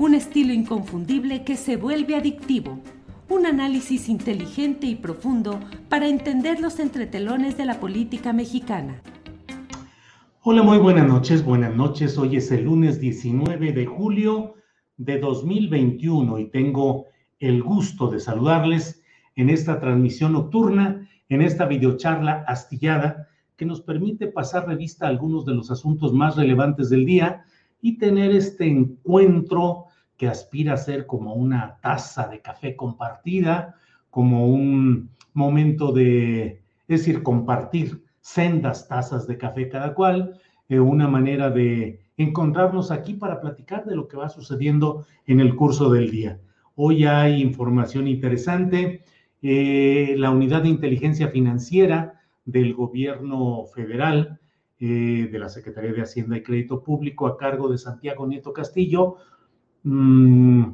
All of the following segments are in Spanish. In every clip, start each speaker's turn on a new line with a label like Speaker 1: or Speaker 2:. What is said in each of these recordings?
Speaker 1: un estilo inconfundible que se vuelve adictivo, un análisis inteligente y profundo para entender los entretelones de la política mexicana.
Speaker 2: Hola, muy buenas noches, buenas noches. Hoy es el lunes 19 de julio de 2021 y tengo el gusto de saludarles en esta transmisión nocturna, en esta videocharla astillada que nos permite pasar revista a algunos de los asuntos más relevantes del día y tener este encuentro que aspira a ser como una taza de café compartida, como un momento de, es decir, compartir sendas tazas de café cada cual, eh, una manera de encontrarnos aquí para platicar de lo que va sucediendo en el curso del día. Hoy hay información interesante. eh, la unidad de inteligencia financiera del gobierno federal, eh, de la Secretaría de Hacienda y Crédito Público a cargo de Santiago Nieto Castillo, mm,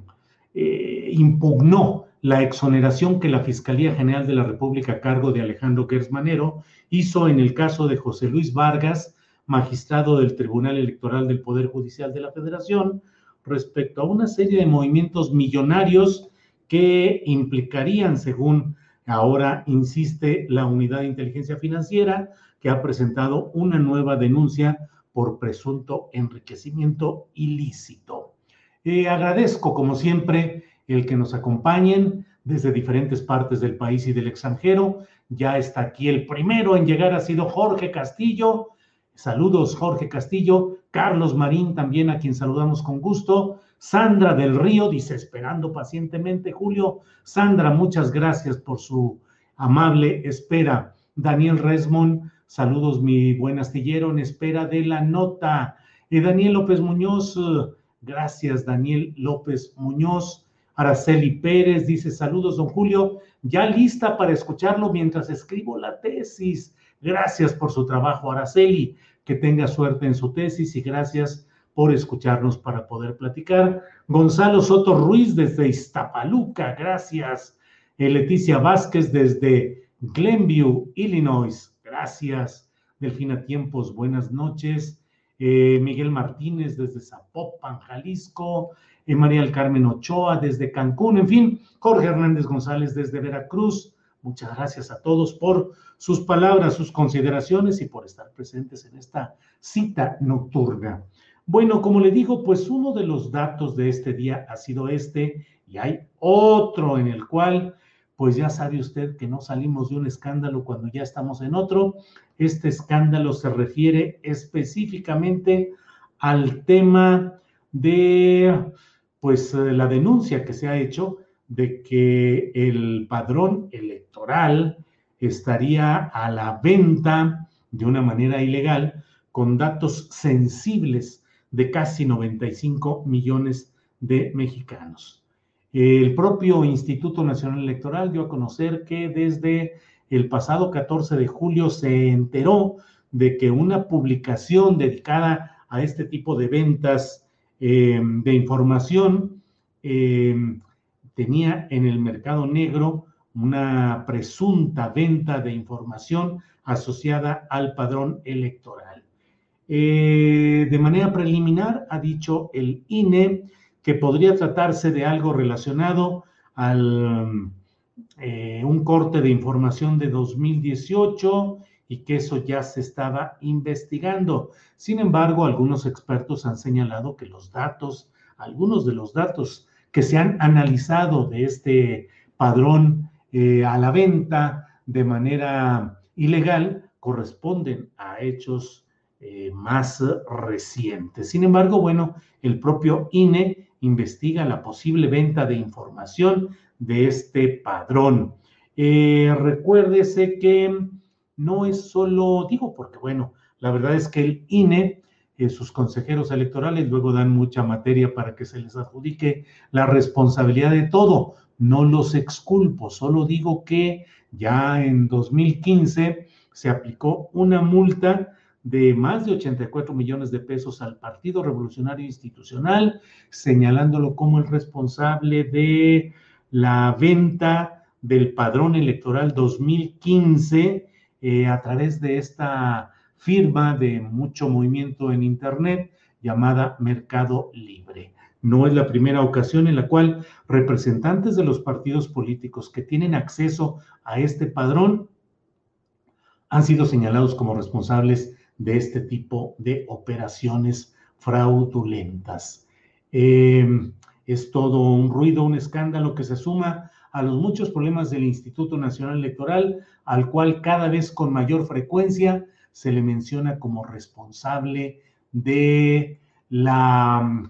Speaker 2: eh, impugnó la exoneración que la Fiscalía General de la República a cargo de Alejandro Gersmanero hizo en el caso de José Luis Vargas, magistrado del Tribunal Electoral del Poder Judicial de la Federación, respecto a una serie de movimientos millonarios que implicarían, según ahora insiste la Unidad de Inteligencia Financiera, que ha presentado una nueva denuncia por presunto enriquecimiento ilícito. Eh, agradezco, como siempre, el que nos acompañen desde diferentes partes del país y del extranjero. Ya está aquí el primero en llegar, ha sido Jorge Castillo. Saludos, Jorge Castillo. Carlos Marín, también a quien saludamos con gusto. Sandra del Río, dice, esperando pacientemente, Julio. Sandra, muchas gracias por su amable espera. Daniel Resmond, saludos, mi buen astillero, en espera de la nota. Eh, Daniel López Muñoz, gracias, Daniel López Muñoz. Araceli Pérez dice, saludos, don Julio, ya lista para escucharlo mientras escribo la tesis. Gracias por su trabajo, Araceli. Que tenga suerte en su tesis y gracias por escucharnos para poder platicar. Gonzalo Soto Ruiz desde Iztapaluca, gracias. Eh, Leticia Vázquez desde Glenview, Illinois, gracias. Delfina Tiempos, buenas noches. Eh, Miguel Martínez desde Zapopan, Jalisco. Eh, María del Carmen Ochoa desde Cancún, en fin, Jorge Hernández González desde Veracruz. Muchas gracias a todos por sus palabras, sus consideraciones y por estar presentes en esta cita nocturna. Bueno, como le digo, pues uno de los datos de este día ha sido este y hay otro en el cual, pues ya sabe usted que no salimos de un escándalo cuando ya estamos en otro. Este escándalo se refiere específicamente al tema de, pues, la denuncia que se ha hecho de que el padrón electoral estaría a la venta de una manera ilegal con datos sensibles de casi 95 millones de mexicanos. El propio Instituto Nacional Electoral dio a conocer que desde el pasado 14 de julio se enteró de que una publicación dedicada a este tipo de ventas eh, de información eh, tenía en el mercado negro una presunta venta de información asociada al padrón electoral. Eh, de manera preliminar, ha dicho el INE que podría tratarse de algo relacionado al eh, un corte de información de 2018 y que eso ya se estaba investigando. Sin embargo, algunos expertos han señalado que los datos, algunos de los datos que se han analizado de este padrón eh, a la venta de manera ilegal corresponden a hechos eh, más recientes. Sin embargo, bueno, el propio INE investiga la posible venta de información de este padrón. Eh, recuérdese que no es solo, digo, porque bueno, la verdad es que el INE, eh, sus consejeros electorales luego dan mucha materia para que se les adjudique la responsabilidad de todo. No los exculpo, solo digo que ya en 2015 se aplicó una multa de más de 84 millones de pesos al Partido Revolucionario Institucional, señalándolo como el responsable de la venta del padrón electoral 2015 eh, a través de esta firma de mucho movimiento en Internet llamada Mercado Libre. No es la primera ocasión en la cual representantes de los partidos políticos que tienen acceso a este padrón han sido señalados como responsables de este tipo de operaciones fraudulentas. Eh, es todo un ruido, un escándalo que se suma a los muchos problemas del Instituto Nacional Electoral, al cual cada vez con mayor frecuencia se le menciona como responsable de la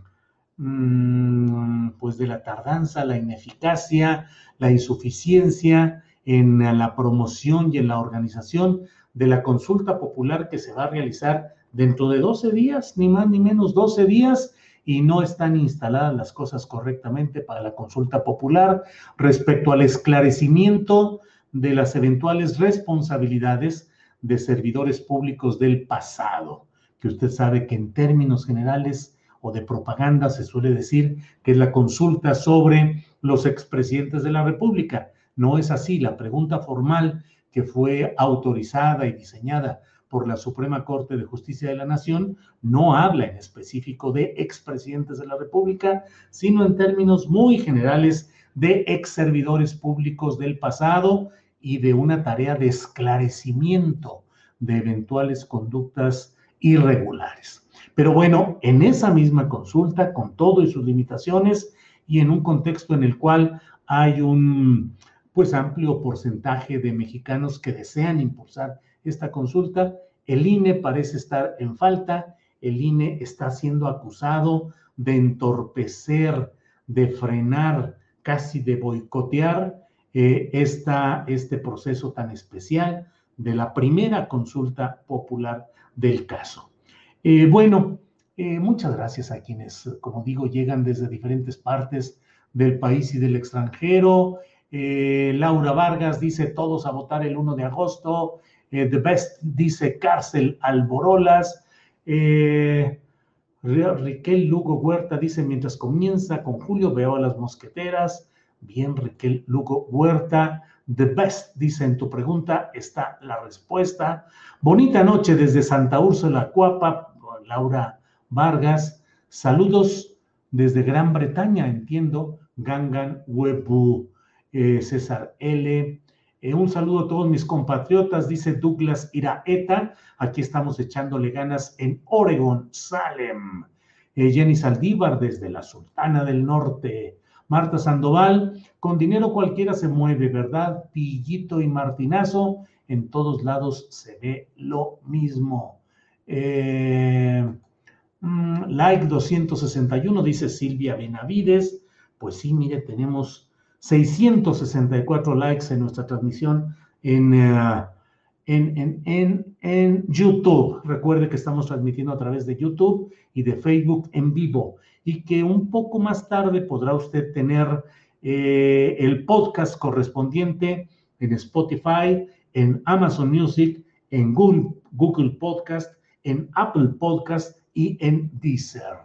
Speaker 2: mm, pues de la tardanza, la ineficacia, la insuficiencia en la promoción y en la organización de la consulta popular que se va a realizar dentro de 12 días, ni más ni menos 12 días, y no están instaladas las cosas correctamente para la consulta popular respecto al esclarecimiento de las eventuales responsabilidades de servidores públicos del pasado, que usted sabe que en términos generales o de propaganda se suele decir que es la consulta sobre los expresidentes de la República. No es así. La pregunta formal que fue autorizada y diseñada por la Suprema Corte de Justicia de la Nación no habla en específico de expresidentes de la República, sino en términos muy generales de ex servidores públicos del pasado y de una tarea de esclarecimiento de eventuales conductas irregulares. Pero bueno, en esa misma consulta, con todo y sus limitaciones, y en un contexto en el cual hay un pues amplio porcentaje de mexicanos que desean impulsar esta consulta. El INE parece estar en falta, el INE está siendo acusado de entorpecer, de frenar, casi de boicotear eh, este proceso tan especial de la primera consulta popular del caso. Eh, bueno, eh, muchas gracias a quienes, como digo, llegan desde diferentes partes del país y del extranjero. Laura Vargas dice todos a votar el 1 de agosto. Eh, The Best dice cárcel Alborolas. Eh, Riquel Lugo Huerta dice, mientras comienza con Julio, veo a las mosqueteras. Bien, Riquel Lugo Huerta. The Best dice, en tu pregunta está la respuesta. Bonita noche desde Santa Úrsula, Cuapa, Laura Vargas. Saludos desde Gran Bretaña, entiendo. Gangan Webu, eh, César L. Eh, un saludo a todos mis compatriotas, dice Douglas Iraeta. Aquí estamos echándole ganas en Oregon, Salem. Eh, Jenny Saldívar desde la Sultana del Norte. Marta Sandoval, con dinero cualquiera se mueve, ¿verdad? Pillito y Martinazo, en todos lados se ve lo mismo. Eh, mm, like 261, dice Silvia Benavides. Pues sí, mire, tenemos 664 likes en nuestra transmisión eh, en, en, en, YouTube. Recuerde que estamos transmitiendo a través de YouTube y de Facebook en vivo y que un poco más tarde podrá usted tener eh, el podcast correspondiente en Spotify, en Amazon Music, en Google, Google Podcast, en Apple Podcast y en Deezer.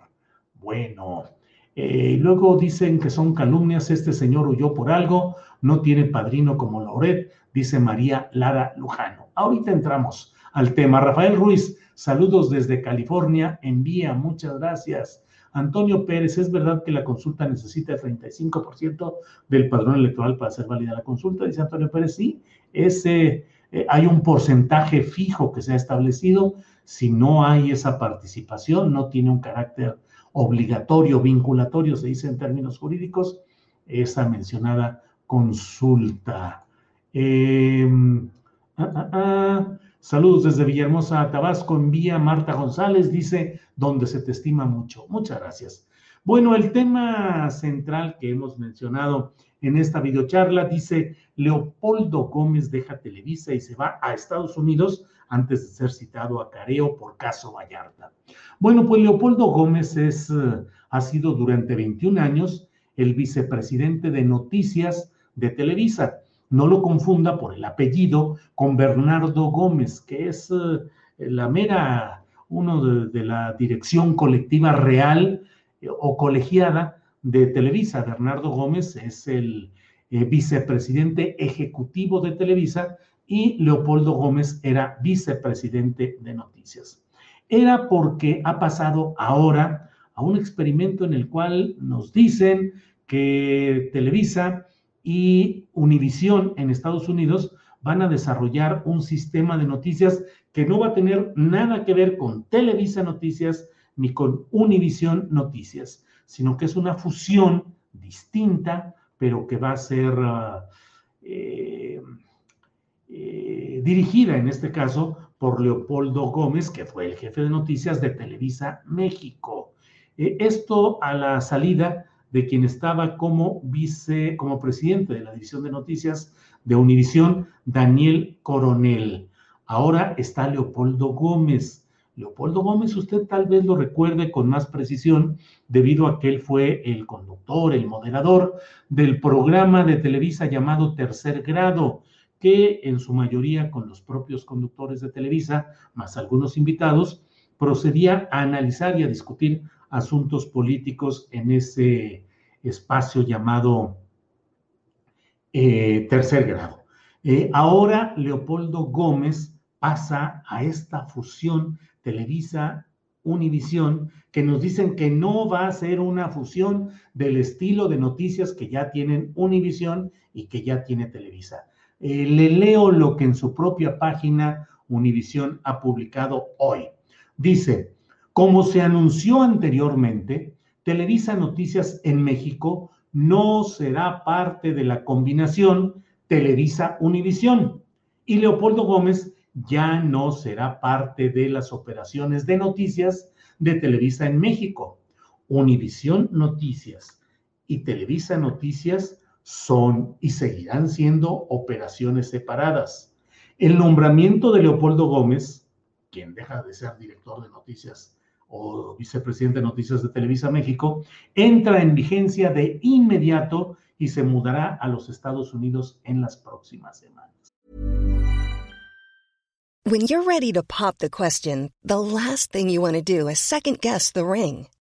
Speaker 2: Bueno, eh, luego dicen que son calumnias, este señor huyó por algo, no tiene padrino como Loret, dice María Lara Lujano. ahorita entramos al tema. Rafael Ruiz, saludos desde California, envía, muchas gracias. Antonio Pérez, ¿es verdad que la consulta necesita el 35% del padrón electoral para ser válida la consulta? Dice Antonio Pérez, sí, ese, eh, hay un porcentaje fijo que se ha establecido. Si no hay esa participación, no tiene un carácter obligatorio, vinculatorio, se dice en términos jurídicos, esa mencionada consulta. Em, ah, ah, ah. Saludos desde Villahermosa, Tabasco, envía Marta González, dice, donde se te estima mucho. Muchas gracias. Bueno, el tema central que hemos mencionado en esta videocharla dice, Leopoldo Gómez deja Televisa y se va a Estados Unidos antes de ser citado a Careo por caso Vallarta. Bueno, pues Leopoldo Gómez es, eh, ha sido durante 21 años el vicepresidente de noticias de Televisa no lo confunda por el apellido con Bernardo Gómez, que es eh, la mera, uno de, la dirección colectiva real eh, o colegiada de Televisa. Bernardo Gómez es el vicepresidente ejecutivo de Televisa y Leopoldo Gómez era vicepresidente de Noticias. Era porque ha pasado ahora a un experimento en el cual nos dicen que Televisa y Univisión en Estados Unidos van a desarrollar un sistema de noticias que no va a tener nada que ver con Televisa Noticias ni con Univisión Noticias, sino que es una fusión distinta, pero que va a ser ah, eh, eh, dirigida en este caso por Leopoldo Gómez, que fue el jefe de noticias de Televisa México. Eh, esto a la salida de quien estaba como vice, como presidente de la división de noticias de Univisión, Daniel Coronel. Ahora está Leopoldo Gómez. Leopoldo Gómez, usted tal vez lo recuerde con más precisión, debido a que él fue el conductor, el moderador del programa de Televisa llamado Tercer Grado, que en su mayoría con los propios conductores de Televisa, más algunos invitados, procedía a analizar y a discutir asuntos políticos en ese espacio llamado eh, tercer grado. Eh, ahora Leopoldo Gómez pasa a esta fusión Televisa Univisión, que nos dicen que no va a ser una fusión del estilo de noticias que ya tienen Univisión y que ya tiene Televisa. Eh, le leo lo que en su propia página Univisión ha publicado hoy. Dice, como se anunció anteriormente, Televisa Noticias en México no será parte de la combinación Televisa Univisión y Leopoldo Gómez ya no será parte de las operaciones de noticias de Televisa en México. Univisión Noticias y Televisa Noticias son y seguirán siendo operaciones separadas. El nombramiento de Leopoldo Gómez, quien deja de ser director de noticias o vicepresidente de Noticias de Televisa México, entra en vigencia de inmediato y se mudará a los Estados Unidos en las próximas semanas.
Speaker 3: When you're ready to pop the question, the last thing you want to do is second guess the ring.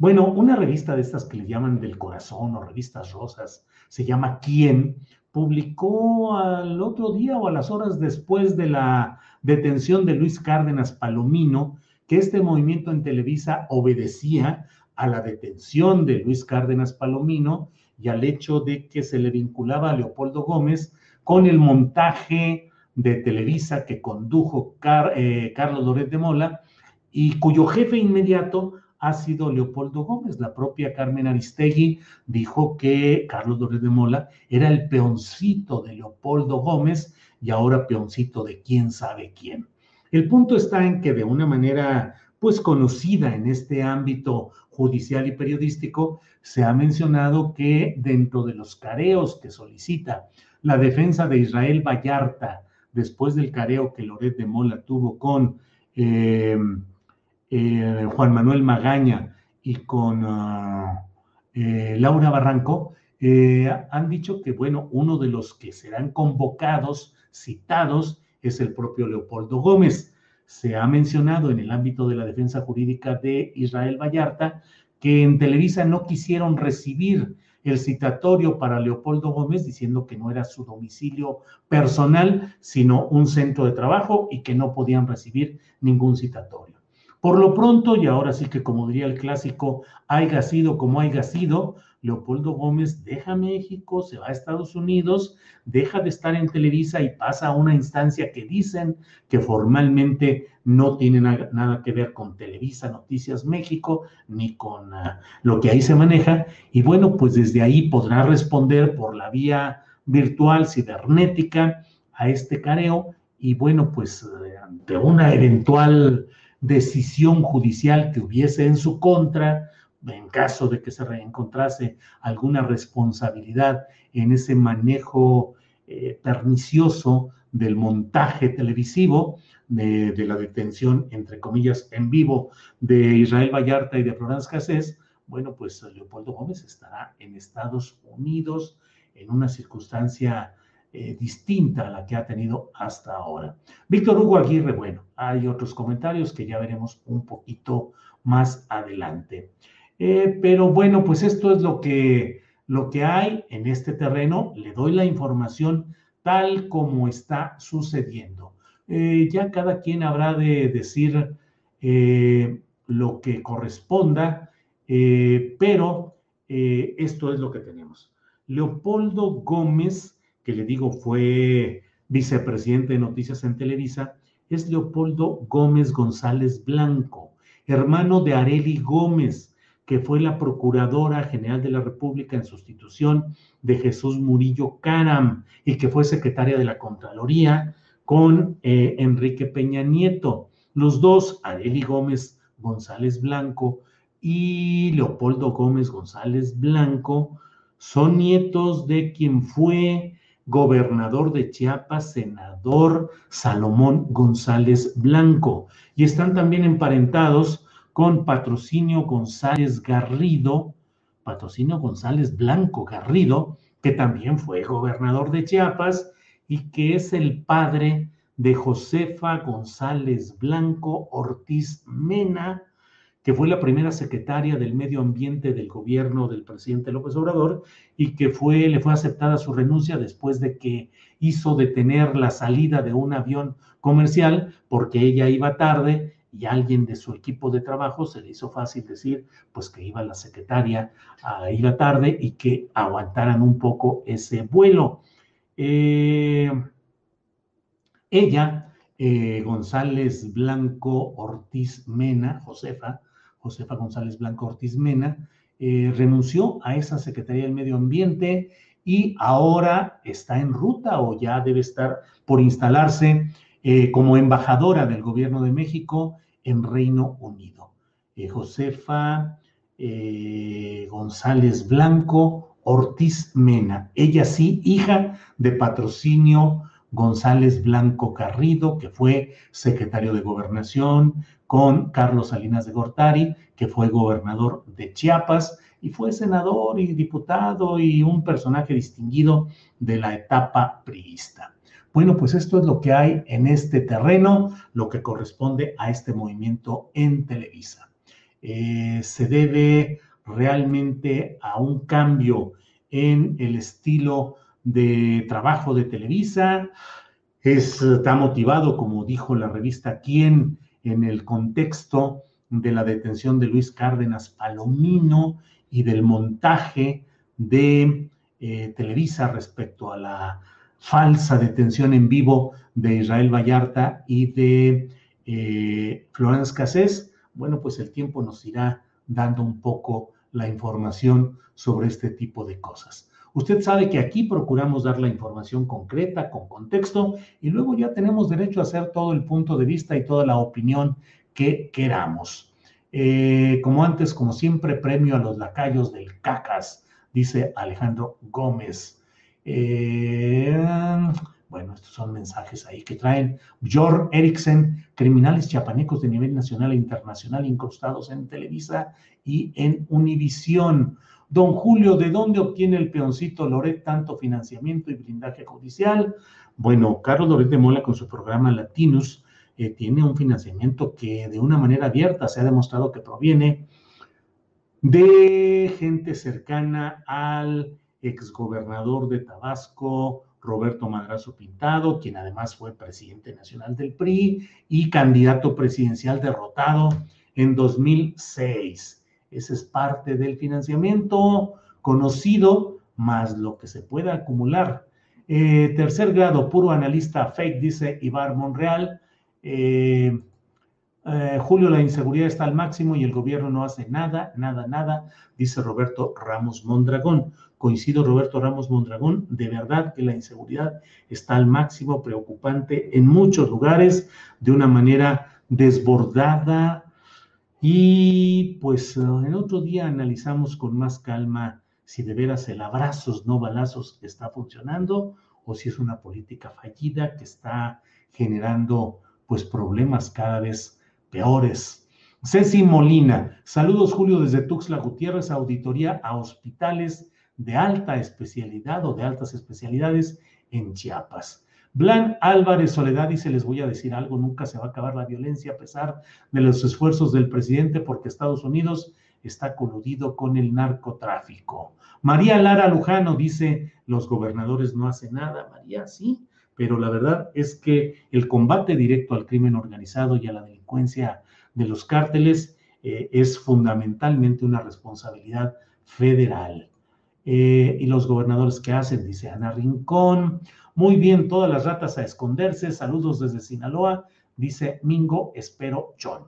Speaker 2: Bueno, una revista de estas que le llaman del corazón o revistas rosas, se llama ¿Quién? publicó al otro día o a las horas después de la detención de Luis Cárdenas Palomino que este movimiento en Televisa obedecía a la detención de Luis Cárdenas Palomino y al hecho de que se le vinculaba a Leopoldo Gómez con el montaje de Televisa que condujo eh, Carlos Loret de Mola y cuyo jefe inmediato ha sido Leopoldo Gómez. La propia Carmen Aristegui dijo que Carlos Loret de Mola era el peoncito de Leopoldo Gómez y ahora peoncito de quién sabe quién. El punto está en que de una manera pues conocida en este ámbito judicial y periodístico, se ha mencionado que dentro de los careos que solicita la defensa de Israel Vallarta, después del careo que Loret de Mola tuvo con eh, eh, Juan Manuel Magaña y con ah, eh, Laura Barranco, han dicho que, bueno, uno de los que serán convocados, citados, es el propio Leopoldo Gómez. Se ha mencionado en el ámbito de la defensa jurídica de Israel Vallarta que en Televisa no quisieron recibir el citatorio para Leopoldo Gómez diciendo que no era su domicilio personal, sino un centro de trabajo y que no podían recibir ningún citatorio. Por lo pronto, y ahora sí que como diría el clásico, haya sido como haya sido, Leopoldo Gómez deja México, se va a Estados Unidos, deja de estar en Televisa y pasa a una instancia que dicen que formalmente no tiene nada que ver con Televisa Noticias México, ni con ah, lo que ahí se maneja. Y bueno, pues desde ahí podrá responder por la vía virtual, cibernética, a este careo. Y bueno, pues eh, ante una eventual decisión judicial que hubiese en su contra, en caso de que se reencontrase alguna responsabilidad en ese manejo eh, pernicioso del montaje televisivo, de, la detención, entre comillas, en vivo de Israel Vallarta y de Florence Cassés, bueno, pues Leopoldo Gómez estará en Estados Unidos en una circunstancia eh, distinta a la que ha tenido hasta ahora. Víctor Hugo Aguirre, bueno, hay otros comentarios que ya veremos un poquito más adelante. Eh, pero bueno, pues esto es lo que, lo que hay en este terreno. Le doy la información tal como está sucediendo. Eh, ya cada quien habrá de decir lo que corresponda, pero esto es lo que tenemos. Leopoldo Gómez que le digo fue vicepresidente de Noticias en Televisa, es Leopoldo Gómez González Blanco, hermano de Areli Gómez, que fue la Procuradora General de la República en sustitución de Jesús Murillo Caram y que fue secretaria de la Contraloría con eh, Enrique Peña Nieto. Los dos, Areli Gómez González Blanco y Leopoldo Gómez González Blanco, son nietos de quien fue gobernador de Chiapas, senador Salomón González Blanco. Y están también emparentados con Patrocinio González Garrido, Patrocinio González Blanco Garrido, que también fue gobernador de Chiapas y que es el padre de Josefa González Blanco Ortiz Mena, que fue la primera secretaria del medio ambiente del gobierno del presidente López Obrador y que fue, le fue aceptada su renuncia después de que hizo detener la salida de un avión comercial porque ella iba tarde y alguien de su equipo de trabajo se le hizo fácil decir pues que iba la secretaria a ir a tarde y que aguantaran un poco ese vuelo. Eh, ella, eh, González Blanco Ortiz Mena, Josefa, Josefa González Blanco Ortiz Mena, eh, renunció a esa Secretaría del Medio Ambiente y ahora está en ruta o ya debe estar por instalarse eh, como embajadora del Gobierno de México en Reino Unido. Eh, Josefa González Blanco Ortiz Mena, ella sí, hija de patrocinio González Blanco Carrido, que fue secretario de Gobernación, con Carlos Salinas de Gortari, que fue gobernador de Chiapas y fue senador y diputado y un personaje distinguido de la etapa priista. Bueno, pues esto es lo que hay en este terreno, lo que corresponde a este movimiento en Televisa. Eh, se debe realmente a un cambio en el estilo de trabajo de Televisa. está motivado, como dijo la revista Quién, en el contexto de la detención de Luis Cárdenas Palomino y del montaje de eh, Televisa respecto a la falsa detención en vivo de Israel Vallarta y de eh, Florence Cassés, bueno, pues el tiempo nos irá dando un poco la información sobre este tipo de cosas. Usted sabe que aquí procuramos dar la información concreta, con contexto, y luego ya tenemos derecho a hacer todo el punto de vista y toda la opinión que queramos. Eh, como antes, como siempre, premio a los lacayos del CACAS, dice Alejandro Gómez. Eh, bueno, estos son mensajes ahí que traen. George Eriksen, criminales chiapanecos de nivel nacional e internacional incrustados en Televisa y en Univisión. Don Julio, ¿de dónde obtiene el peoncito Loret tanto financiamiento y blindaje judicial? Bueno, Carlos Loret de Mola con su programa Latinus eh, tiene un financiamiento que de una manera abierta se ha demostrado que proviene de gente cercana al exgobernador de Tabasco, Roberto Madrazo Pintado, quien además fue presidente nacional del PRI y candidato presidencial derrotado en 2006. Ese es parte del financiamiento conocido, más lo que se pueda acumular. Eh, tercer grado, puro analista fake, dice Ibar Monreal. Eh, eh, Julio, la inseguridad está al máximo y el gobierno no hace nada, nada, nada, dice Roberto Ramos Mondragón. Coincido, Roberto Ramos Mondragón, de verdad que la inseguridad está al máximo, preocupante en muchos lugares, de una manera desbordada, y pues el otro día analizamos con más calma si de veras el abrazos, no balazos está funcionando o si es una política fallida que está generando pues problemas cada vez peores. Ceci Molina, saludos Julio desde Tuxtla Gutiérrez, auditoría a hospitales de alta especialidad o de altas especialidades en Chiapas. Blan Álvarez Soledad dice, les voy a decir algo, nunca se va a acabar la violencia a pesar de los esfuerzos del presidente porque Estados Unidos está coludido con el narcotráfico. María Lara Lujano dice, los gobernadores no hacen nada. María, sí, pero la verdad es que el combate directo al crimen organizado y a la delincuencia de los cárteles eh, es fundamentalmente una responsabilidad federal. Eh, y los gobernadores que hacen, dice Ana Rincón, muy bien, todas las ratas a esconderse. Saludos desde Sinaloa, dice Mingo, espero John.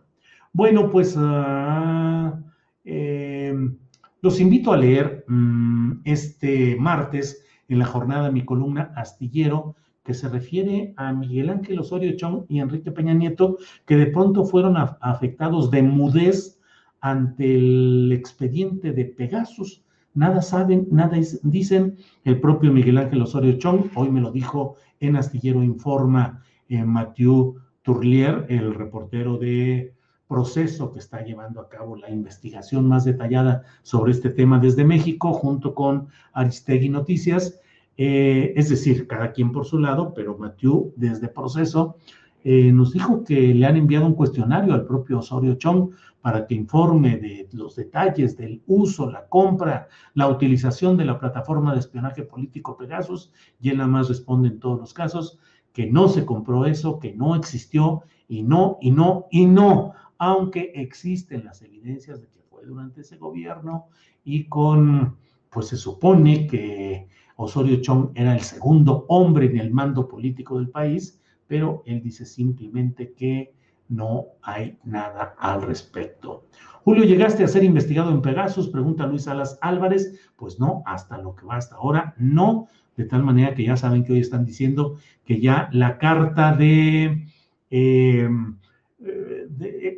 Speaker 2: Bueno, pues ah, em, los invito a leer mm, este martes en la jornada mi columna Astillero, que se refiere a Miguel Ángel Osorio Chong y Enrique Peña Nieto, que de pronto fueron afectados de mudez ante el expediente de Pegasus nada saben, nada dicen. El propio Miguel Ángel Osorio Chong, hoy me lo dijo en Astillero Informa eh, Mathieu Tourlier, el reportero de proceso que está llevando a cabo la investigación más detallada sobre este tema desde México, junto con Aristegui Noticias. Eh, es decir, cada quien por su lado, pero Mathieu desde proceso eh, nos dijo que le han enviado un cuestionario al propio Osorio Chong para que informe de los detalles del uso, la compra, la utilización de la plataforma de espionaje político Pegasus, y él nada más responde en todos los casos que no se compró eso, que no existió, y no, y no, y no, aunque existen las evidencias de que fue durante ese gobierno y con, pues se supone que Osorio Chong era el segundo hombre en el mando político del país, pero él dice simplemente que no hay nada al respecto. Julio, ¿llegaste a ser investigado en Pegasus? Pregunta Luis Salas Álvarez. Pues no, hasta lo que va hasta ahora, no. De tal manera que ya saben que hoy están diciendo que ya la carta de, de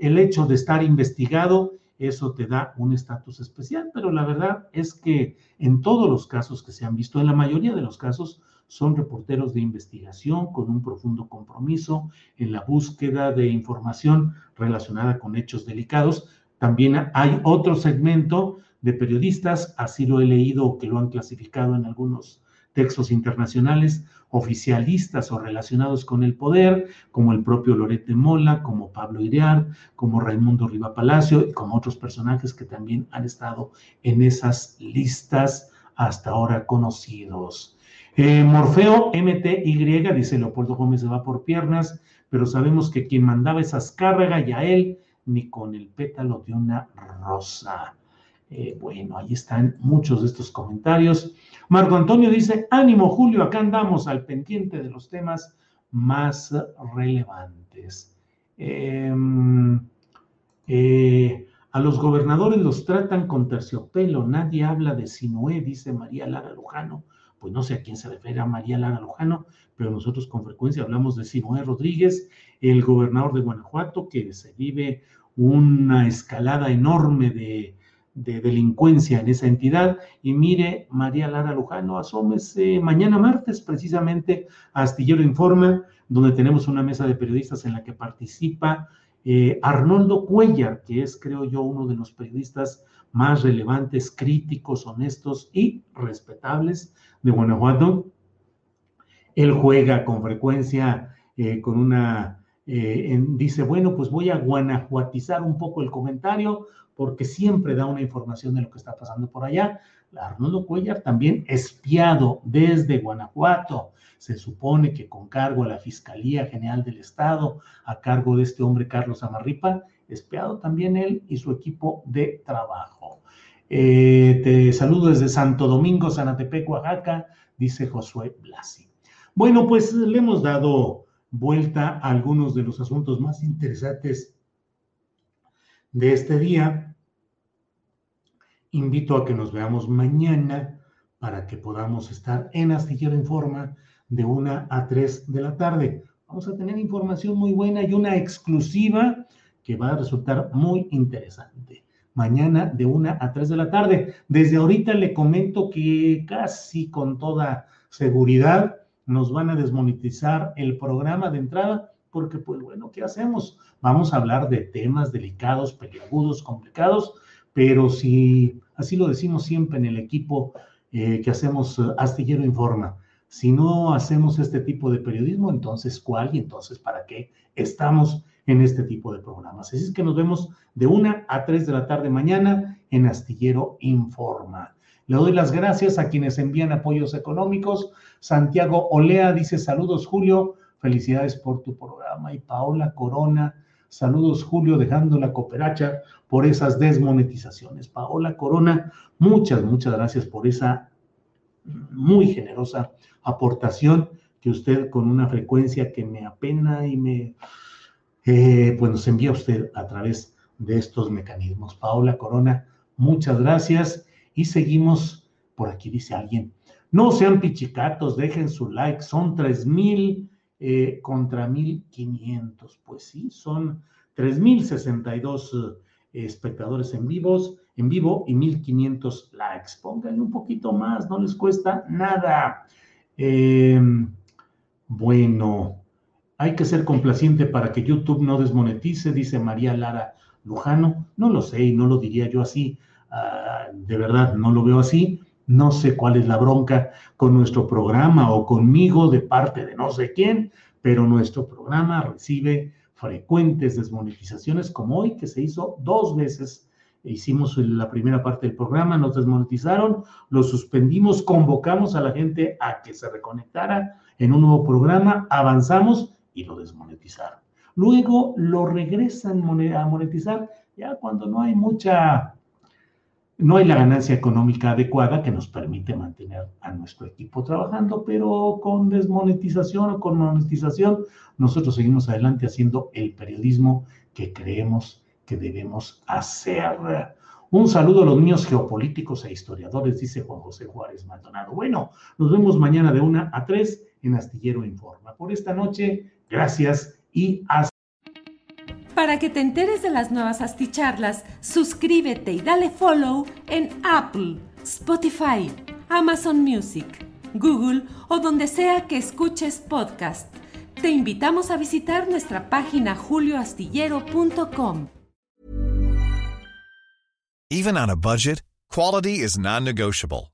Speaker 2: el hecho de estar investigado, eso te da un estatus especial, pero la verdad es que en todos los casos que se han visto, en la mayoría de los casos, son reporteros de investigación con un profundo compromiso en la búsqueda de información relacionada con hechos delicados. También hay otro segmento de periodistas, así lo he leído que lo han clasificado en algunos textos internacionales, oficialistas o relacionados con el poder, como el propio Loret de Mola, como Pablo Iriar, como Raimundo Riva Palacio y como otros personajes que también han estado en esas listas hasta ahora conocidos. Eh, Morfeo MTY, dice Leopoldo Gómez, se va por piernas, pero sabemos que quien mandaba esas cargas y a él, ni con el pétalo de una rosa. Eh, bueno, ahí están muchos de estos comentarios. Marco Antonio dice, ánimo Julio, acá andamos al pendiente de los temas más relevantes. Em, eh, a los gobernadores los tratan con terciopelo, nadie habla de Sinué, dice María Lara Lujano. Pues no sé a quién se refiere a María Lara Lujano, pero nosotros con frecuencia hablamos de Sinué Rodríguez, el gobernador de Guanajuato, que se vive una escalada enorme de, delincuencia en esa entidad. Y mire, María Lara Lujano, asómese mañana martes precisamente a Astillero Informa, donde tenemos una mesa de periodistas en la que participa eh, Arnoldo Cuellar, que es, creo yo, uno de los periodistas más relevantes, críticos, honestos y respetables de Guanajuato. Él juega con frecuencia eh, con una eh, dice, bueno, pues voy a guanajuatizar un poco el comentario porque siempre da una información de lo que está pasando por allá. Arnoldo Cuellar también espiado desde Guanajuato. Se supone que con cargo a la Fiscalía General del Estado, a cargo de este hombre Carlos Amarripa, espiado también él y su equipo de trabajo. Eh, te saludo desde Santo Domingo, Sanatepec, Oaxaca, dice Josué Blasi. Bueno, pues le hemos dado vuelta a algunos de los asuntos más interesantes de este día. Invito a que nos veamos mañana para que podamos estar en Astillero Informa de una a 3 de la tarde. Vamos a tener información muy buena y una exclusiva que va a resultar muy interesante. Mañana de una a 3 de la tarde. Desde ahorita le comento que casi con toda seguridad nos van a desmonetizar el programa de entrada, porque pues bueno, ¿qué hacemos? Vamos a hablar de temas delicados, peliagudos, complicados, pero si así lo decimos siempre en el equipo eh, que hacemos eh, Astillero Informa, si no hacemos este tipo de periodismo, entonces ¿cuál? Y entonces ¿para qué estamos en este tipo de programas? Así es que nos vemos de una a tres de la tarde mañana en Astillero Informa. Le doy las gracias a quienes envían apoyos económicos. Santiago Olea dice saludos Julio, felicidades por tu programa. Y Paola Corona, saludos Julio, dejando la cooperacha por esas desmonetizaciones. Paola Corona, muchas, muchas gracias por esa muy generosa aportación que usted con una frecuencia que me apena y me, eh, pues nos envía usted a través de estos mecanismos. Paola Corona, muchas gracias y seguimos, por aquí dice alguien, no sean pichicatos, dejen su like, son 3000 eh, contra 1500. Pues sí, son 3062 eh, espectadores en vivos, en vivo y 1500 likes. Pónganle un poquito más, no les cuesta nada. Em, bueno, hay que ser complaciente para que YouTube no desmonetice, dice María Lara Lujano. No lo sé y no lo diría yo así. Ah, de verdad, no lo veo así. No sé cuál es la bronca con nuestro programa o conmigo de parte de no sé quién, pero nuestro programa recibe frecuentes desmonetizaciones como hoy que se hizo dos veces. Hicimos la primera parte del programa, nos desmonetizaron, lo suspendimos, convocamos a la gente a que se reconectara en un nuevo programa, avanzamos y lo desmonetizaron. Luego lo regresan a monetizar ya cuando no hay mucha no hay la ganancia económica adecuada que nos permite mantener a nuestro equipo trabajando, pero con desmonetización o con monetización, nosotros seguimos adelante haciendo el periodismo que creemos que debemos hacer. Un saludo a los niños geopolíticos e historiadores, dice Juan José Juárez Maldonado. Bueno, nos vemos mañana de una a tres en Astillero Informa. Por esta noche, gracias y hasta
Speaker 1: para que te enteres de las nuevas asticharlas, suscríbete y dale follow en Apple, Spotify, Amazon Music, Google o donde sea que escuches podcast. Te invitamos a visitar nuestra página julioastillero.com.
Speaker 4: Even on a budget, quality is non-negotiable.